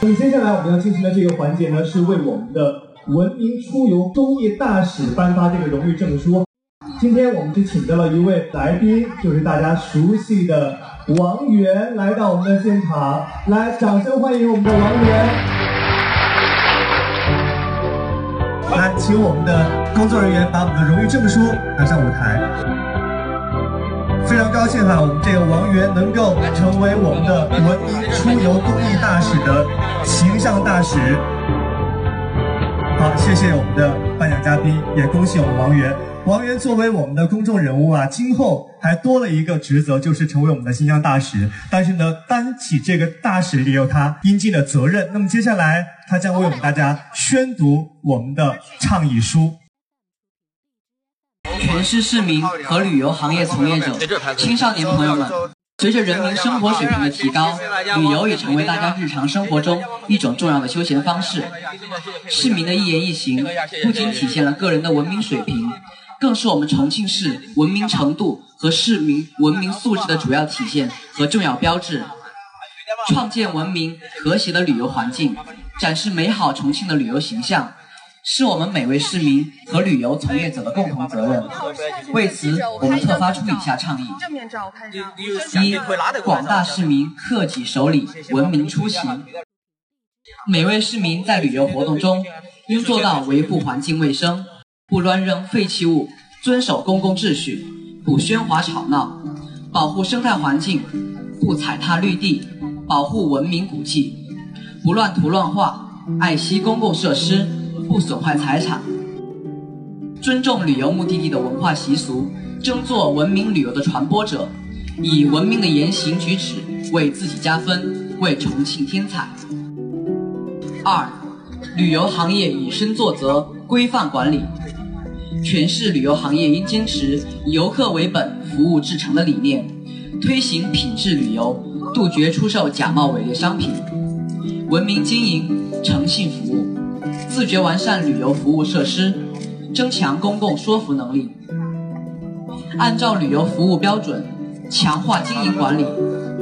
那么接下来我们要进行的这个环节呢，是为我们的文明出游公益大使颁发这个荣誉证书。今天我们是请到了一位来宾，就是大家熟悉的王源来到我们的现场，来，掌声欢迎我们的王源。来，请我们的工作人员把我们的荣誉证书拿上舞台。非常高兴哈，我们这个王源能够成为我们的文明出游公益大使的形象大使。好，谢谢我们的颁奖嘉宾，也恭喜我们王源。王源作为我们的公众人物啊，今后还多了一个职责，就是成为我们的形象大使。但是呢，担起这个大使也有他应尽的责任。那么接下来，他将为我们大家宣读我们的倡议书。全市市民和旅游行业从业者、青少年朋友们，随着人民生活水平的提高，旅游也成为大家日常生活中一种重要的休闲方式。市民的一言一行，不仅体现了个人的文明水平。更是我们重庆市文明程度和市民文明素质的主要体现和重要标志。创建文明和谐的旅游环境，展示美好重庆的旅游形象，是我们每位市民和旅游从业者的共同责任。为此，我们特发出以下倡议：一、广大市民克己守礼，文明出行。每位市民在旅游活动中，应做到维护环境卫生。不乱扔废弃物，遵守公共秩序，不喧哗吵闹，保护生态环境，不踩踏绿地，保护文明古迹，不乱涂乱画，爱惜公共设施，不损坏财产，尊重旅游目的地的文化习俗，争做文明旅游的传播者，以文明的言行举止为自己加分，为重庆添彩。二，旅游行业以身作则，规范管理。全市旅游行业应坚持以游客为本、服务至诚的理念，推行品质旅游，杜绝出售假冒伪劣商品，文明经营、诚信服务，自觉完善旅游服务设施，增强公共说服能力。按照旅游服务标准，强化经营管理，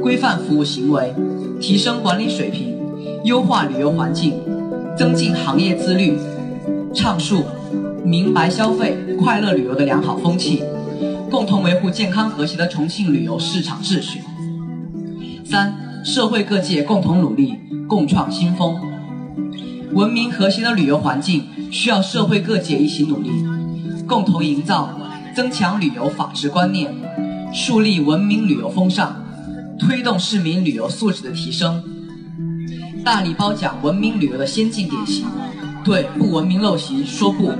规范服务行为，提升管理水平，优化旅游环境，增进行业自律，倡述。明白消费、快乐旅游的良好风气，共同维护健康和谐的重庆旅游市场秩序。三、社会各界共同努力，共创新风。文明和谐的旅游环境需要社会各界一起努力，共同营造、增强旅游法治观念，树立文明旅游风尚，推动市民旅游素质的提升，大力褒奖文明旅游的先进典型。对不文明陋习说不，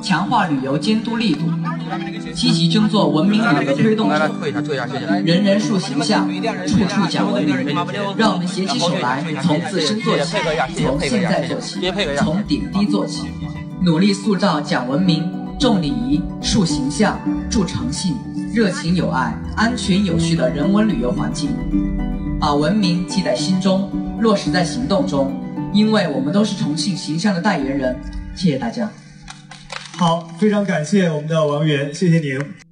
强化旅游监督力度，积极争做文明旅游推动者。人人树形象，处处讲文明。让我们携起手来，从自身做起，从现在做起，从点滴做起，努力塑造讲文明、重礼仪、树形象、重诚信、热情有爱、安全有序的人文旅游环境，把文明记在心中，落实在行动中。因为我们都是重庆形象的代言人，谢谢大家。好，非常感谢我们的王源，谢谢您。